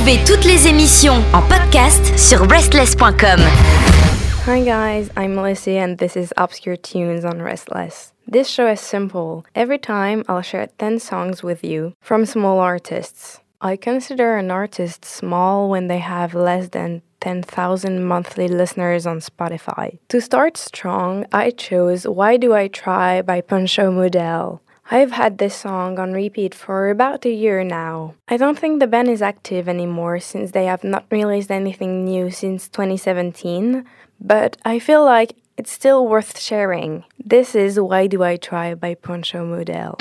Retrouvez toutes les émissions en podcast sur restless.com. Hi guys, I'm Melissa and this is Obscure Tunes on RSTLSS. This show is simple. Every time I'll share 10 songs with you from small artists. I consider an artist small when they have less than 10,000 monthly listeners on Spotify. To start strong, I chose Why Do I Try by Poncho Model. I've had this song on repeat for about a year now. I don't think the band is active anymore since they have not released anything new since 2017, but I feel like it's still worth sharing. This is Why Do I Try by Poncho Model.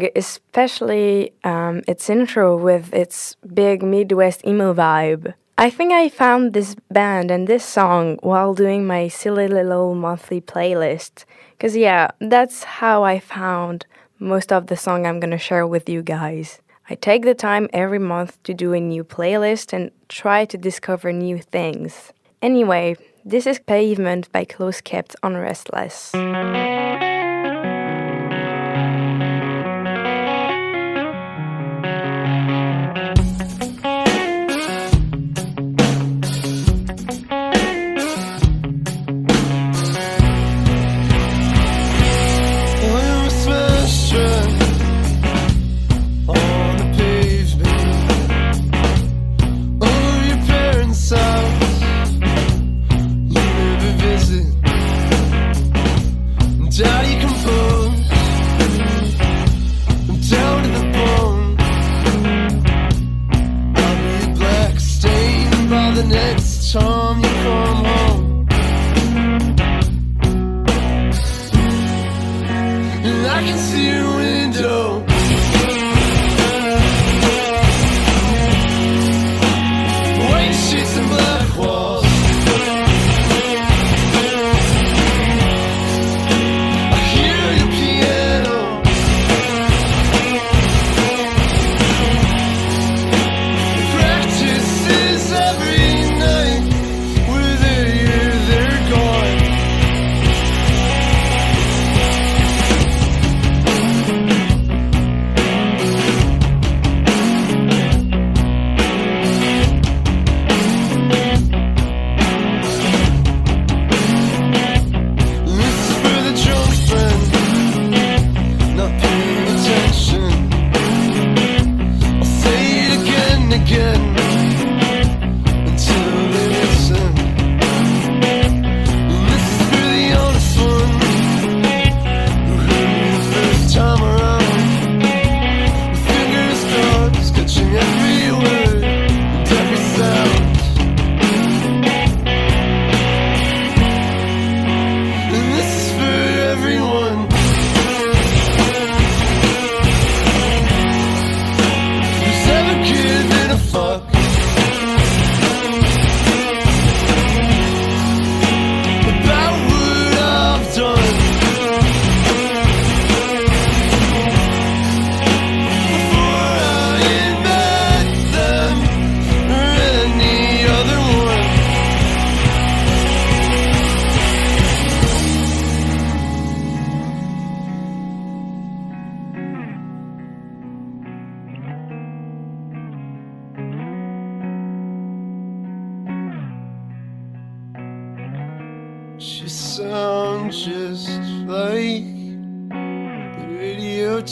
Song, especially um, its intro with its big Midwest emo vibe. I think I found this band and this song while doing my silly little monthly playlist. Because, yeah, that's how I found most of the song I'm gonna share with you guys. I take the time every month to do a new playlist and try to discover new things. Anyway, this is Pavement by Close Kept on RSTLSS.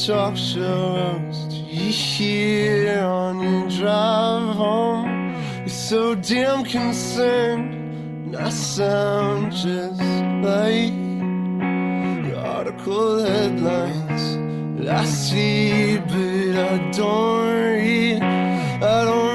talk torturers you hear on your drive home. You're so damn concerned, and I sound just like your article headlines I see, but I don't read. I don't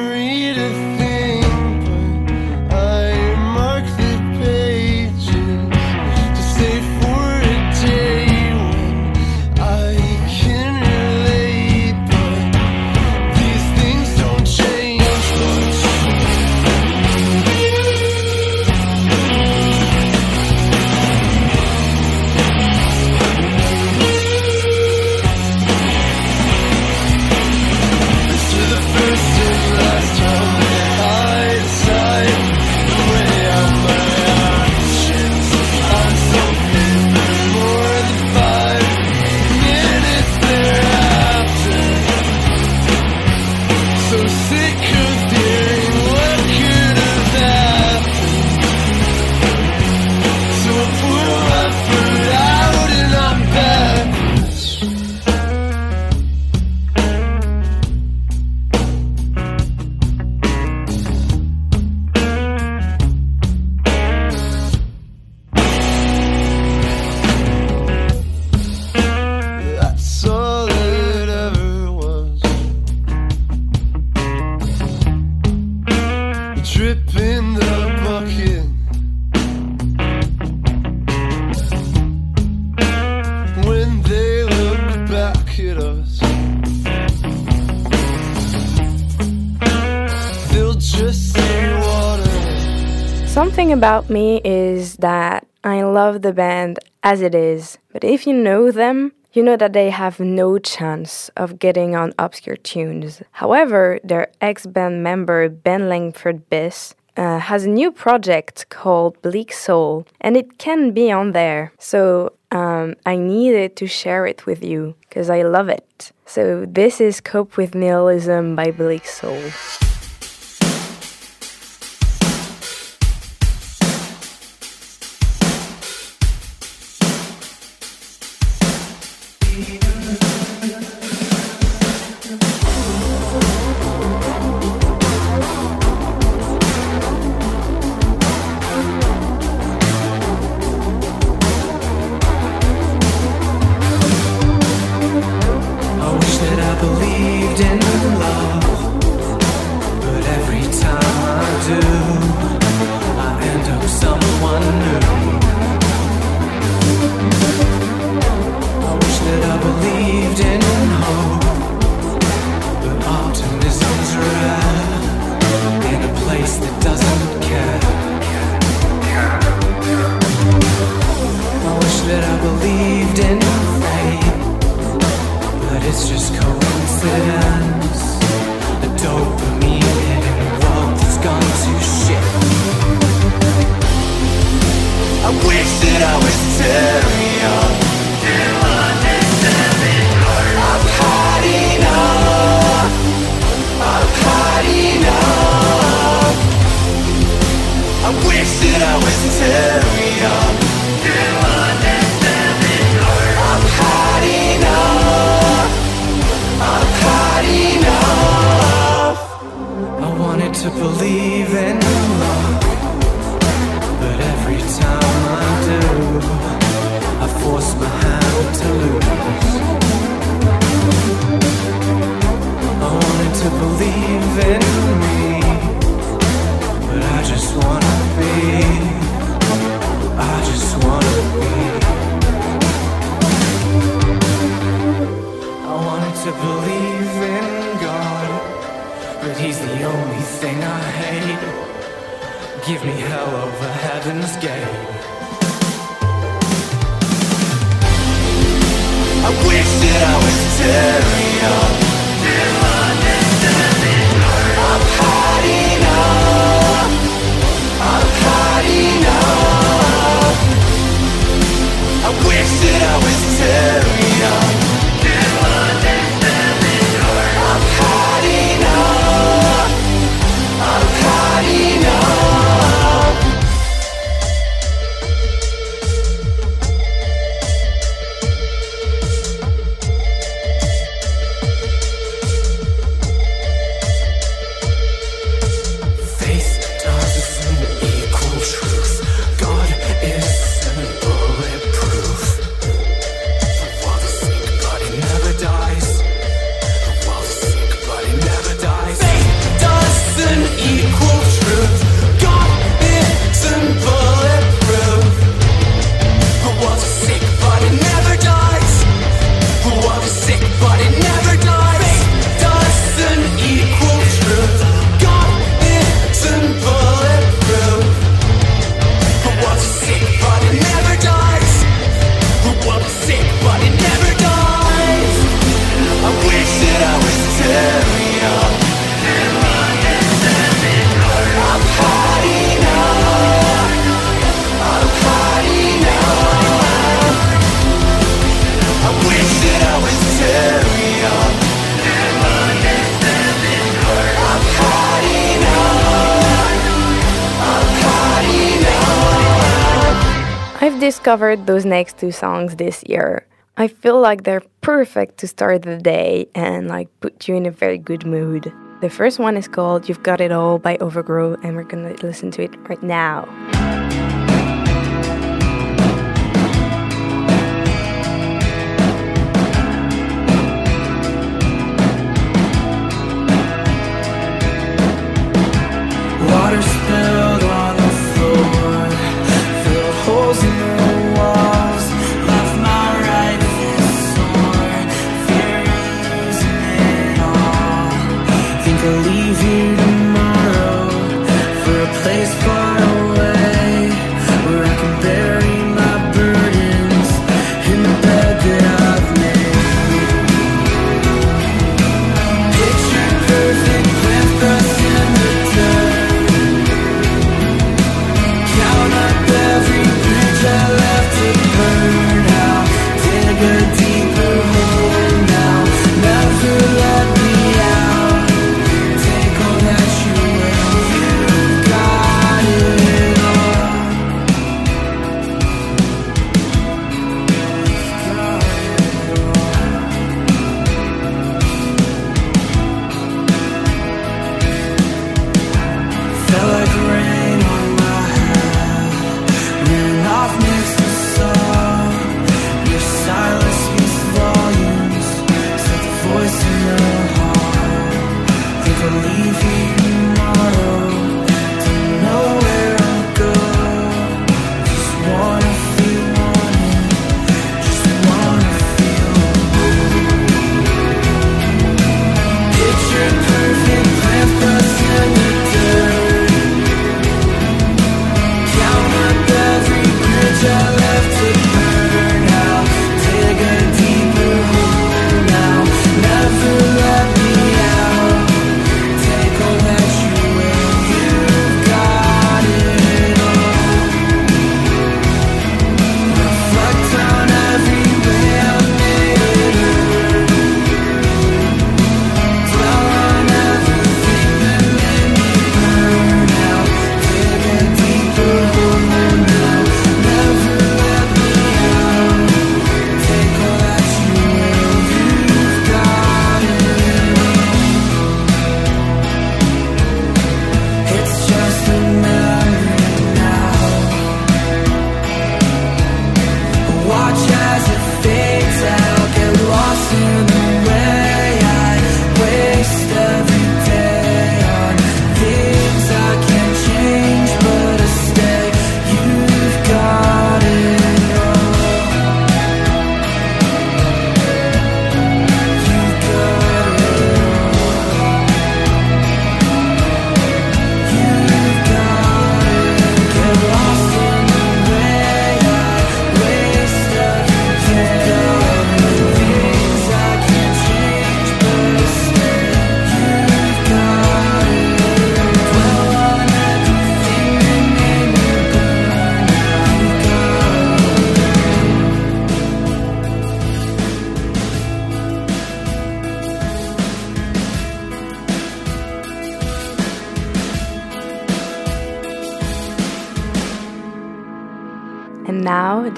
about me is that I love the band as it is, but if you know them, you know that they have no chance of getting on obscure tunes. However, their ex band member Ben Langford Biss uh, has a new project called Bleak Soul, and it can be on there. So um, I needed to share it with you because I love it. So this is Cope with Nihilism by Bleak Soul. give me hell over heaven's gate. I wish that I was stereo. discovered those next two songs this year. I feel like they're perfect to start the day and like put you in a very good mood. The first one is called You've Got It All by Overgrow, and we're gonna listen to it right now. believe you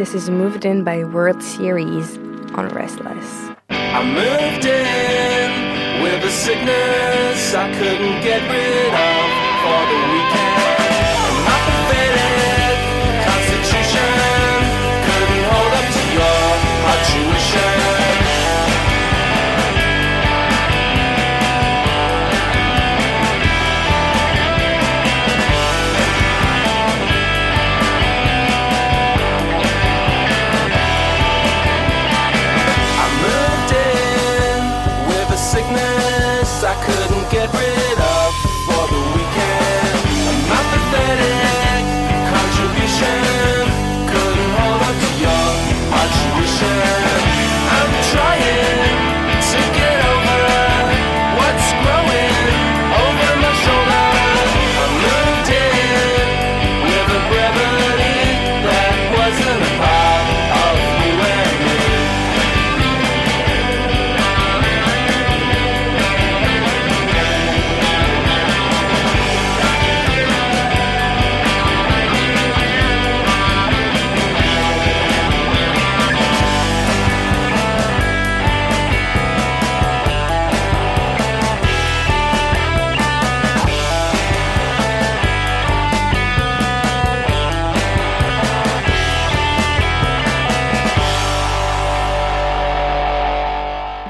This is Moved In by Wurld Series on RSTLSS. I moved in with a sickness I couldn't get rid of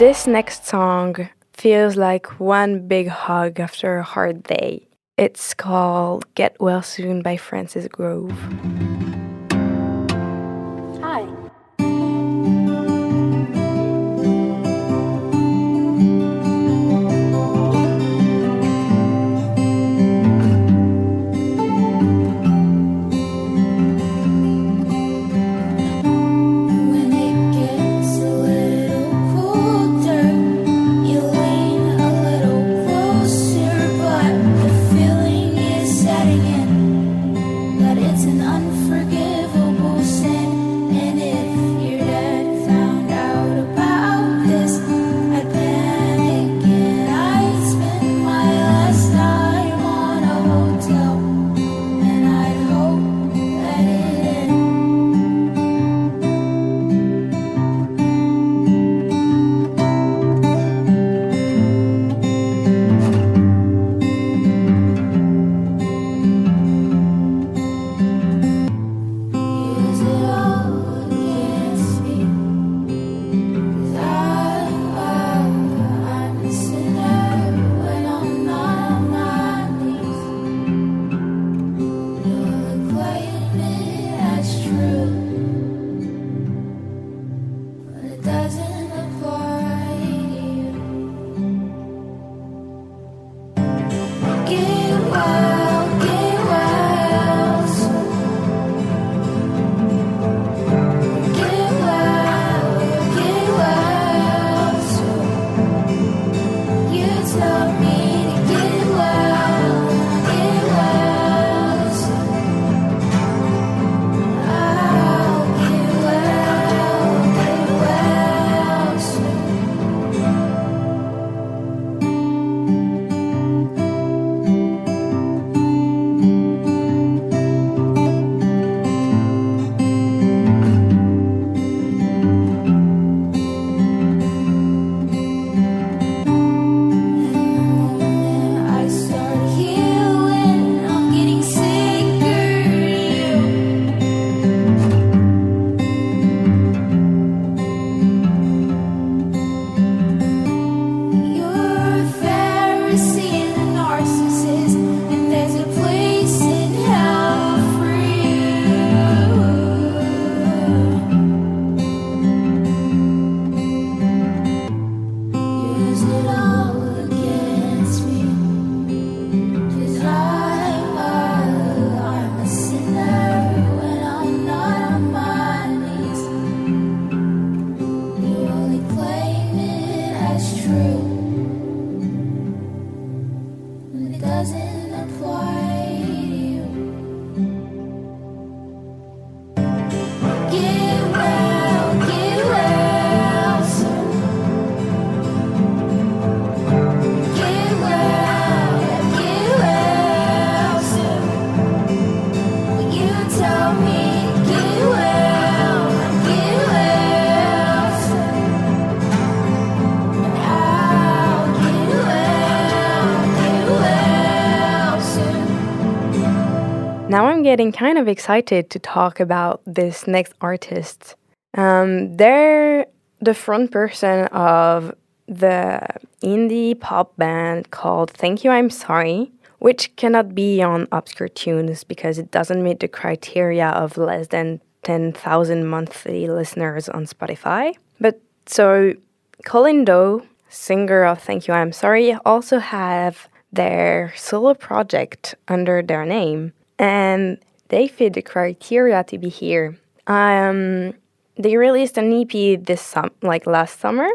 This next song feels like one big hug after a hard day. It's called Get Well Soon by Frances Grove. Getting kind of excited to talk about this next artist. Um, they're the front person of the indie pop band called Thank You I'm Sorry, which cannot be on Obscure Tunes because it doesn't meet the criteria of less than 10,000 monthly listeners on Spotify. But so Colleen Dow, singer of Thank You I'm Sorry, also have their solo project under their name and they fit the criteria to be here. Um, they released an EP this sum- like last summer,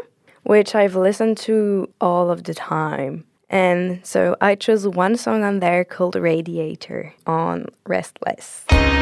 which I've listened to all of the time. And so I chose one song on there called Radiator on RSTLSS.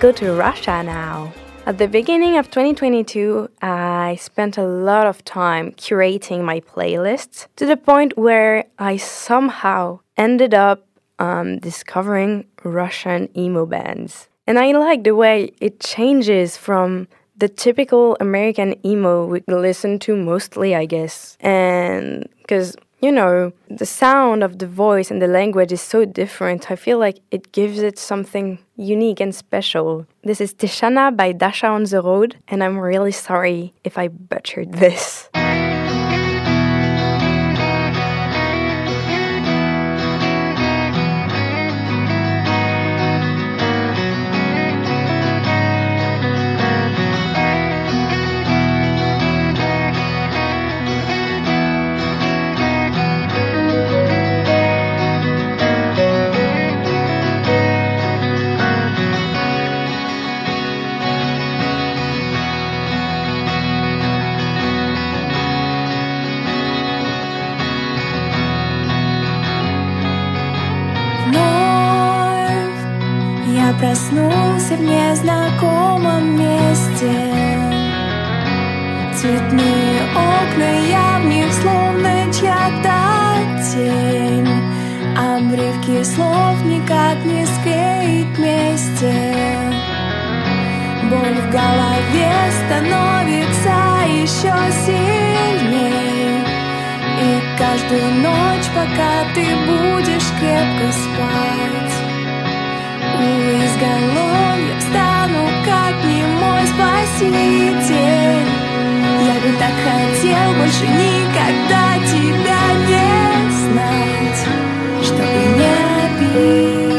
Go to Russia now. At the beginning of 2022, I spent a lot of time curating my playlists to the point where I somehow ended up um, discovering Russian emo bands. And I like the way it changes from the typical American emo we listen to mostly, I guess. And because, you know, the sound of the voice and the language is so different, I feel like it gives it something unique and special. This is Tishana by Dasha on the Road, and I'm really sorry if I butchered this. Незнакомом месте. Цветные окна, я в них словно чья-то тень. Обрывки слов никак не склеить вместе. В голове становится еще сильней. И каждую ночь, пока ты будешь крепко спать У изголовья спаситель. Я бы так хотел больше никогда тебя не знать Чтобы не обидеть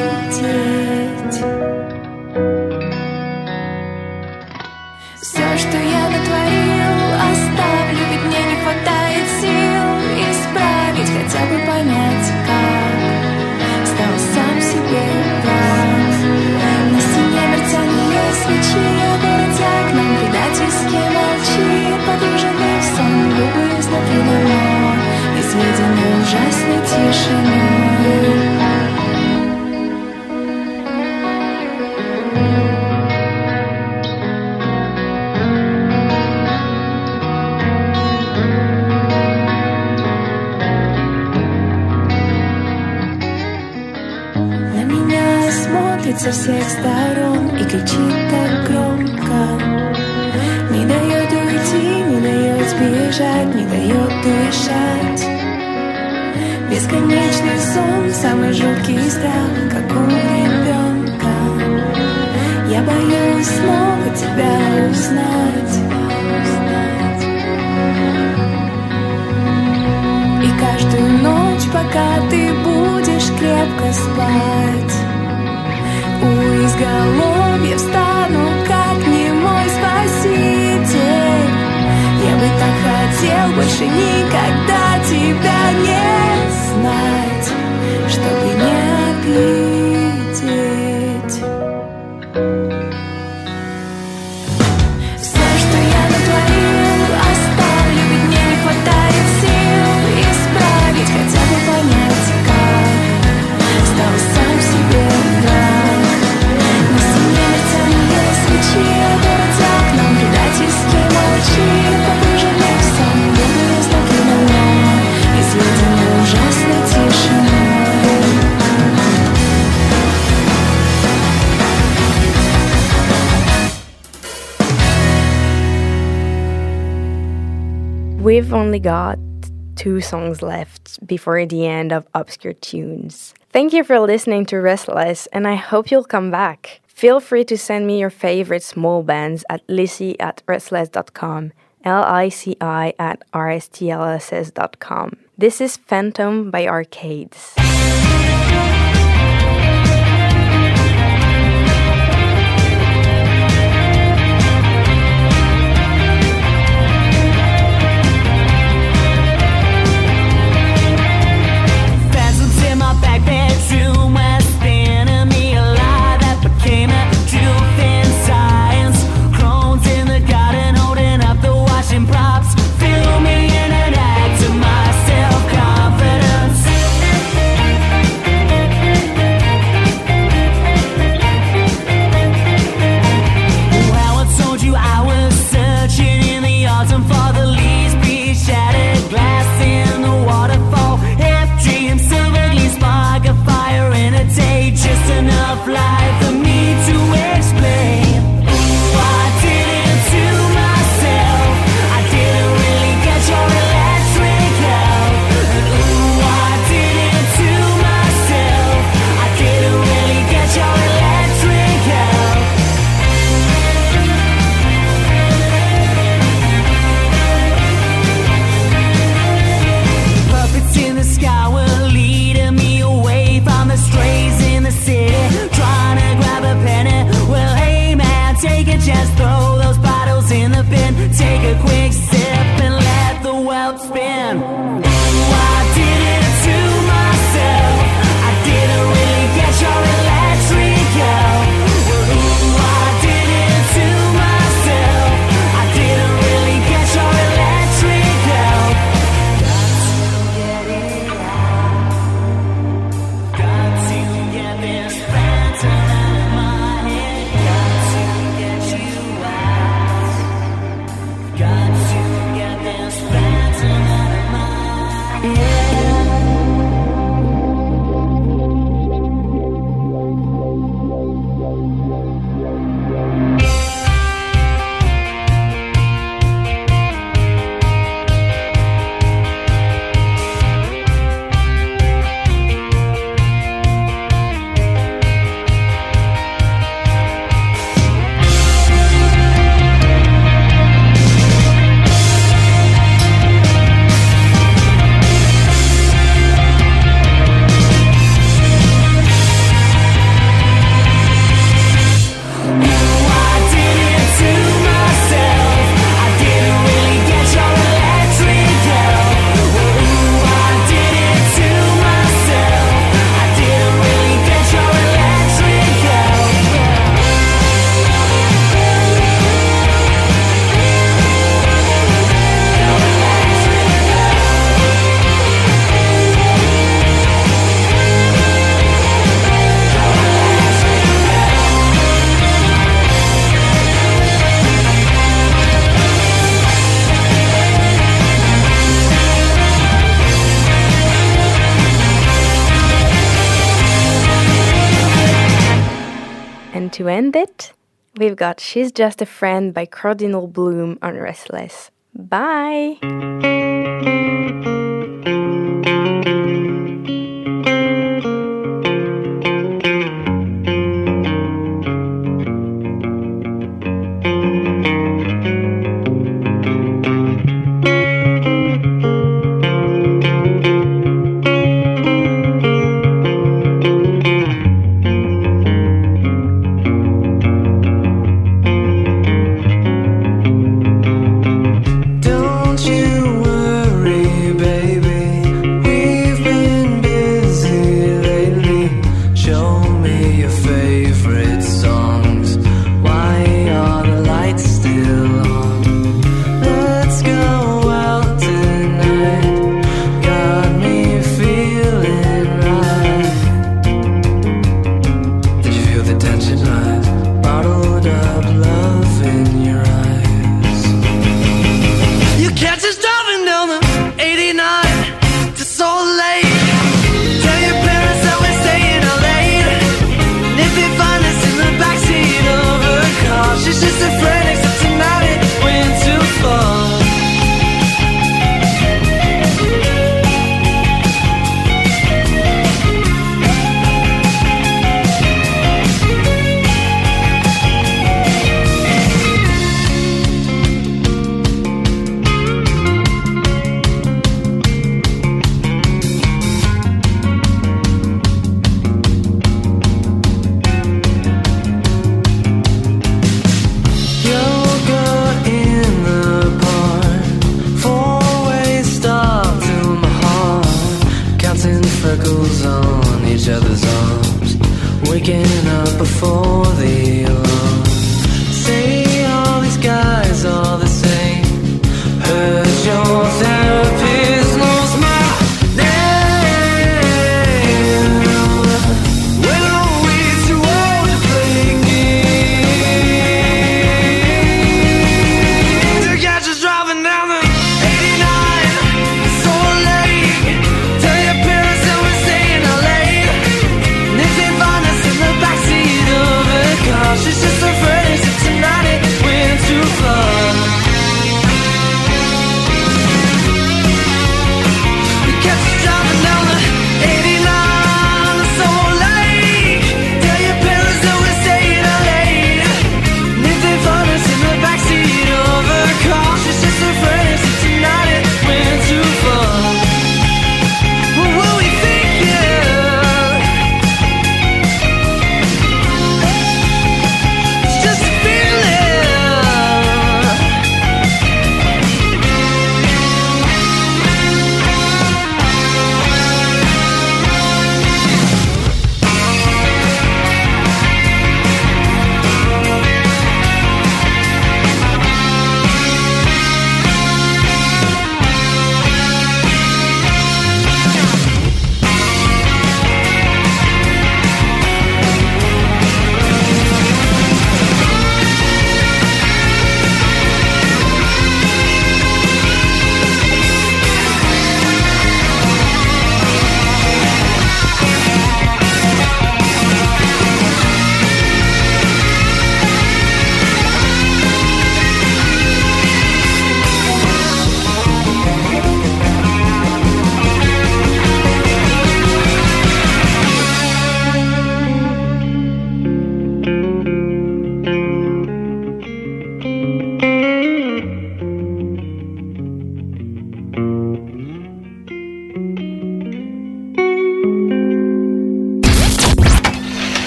юга изнутри давно И сведены ужасной тишиной со всех сторон и кричит так. Дает сбежать, не дает дышать. Бесконечный сон, самый жуткий страх, как у ребенка Я боюсь снова тебя узнать. И каждую ночь, пока ты будешь крепко спать У изголовья встану, как немой спаситель хотел больше никогда тебя не знать Чтобы не обидеть We've only got two songs left before the end of Obscure Tunes. Thank you for listening to RSTLSS, and I hope you'll come back. Feel free to send me your favorite small bands at Lici at rstlss.com, L I C I at rstlss.com. This is Phantom by Arcades. to end it, we've got She's Just a Friend by Cardinal Bloom on RSTLSS. Bye!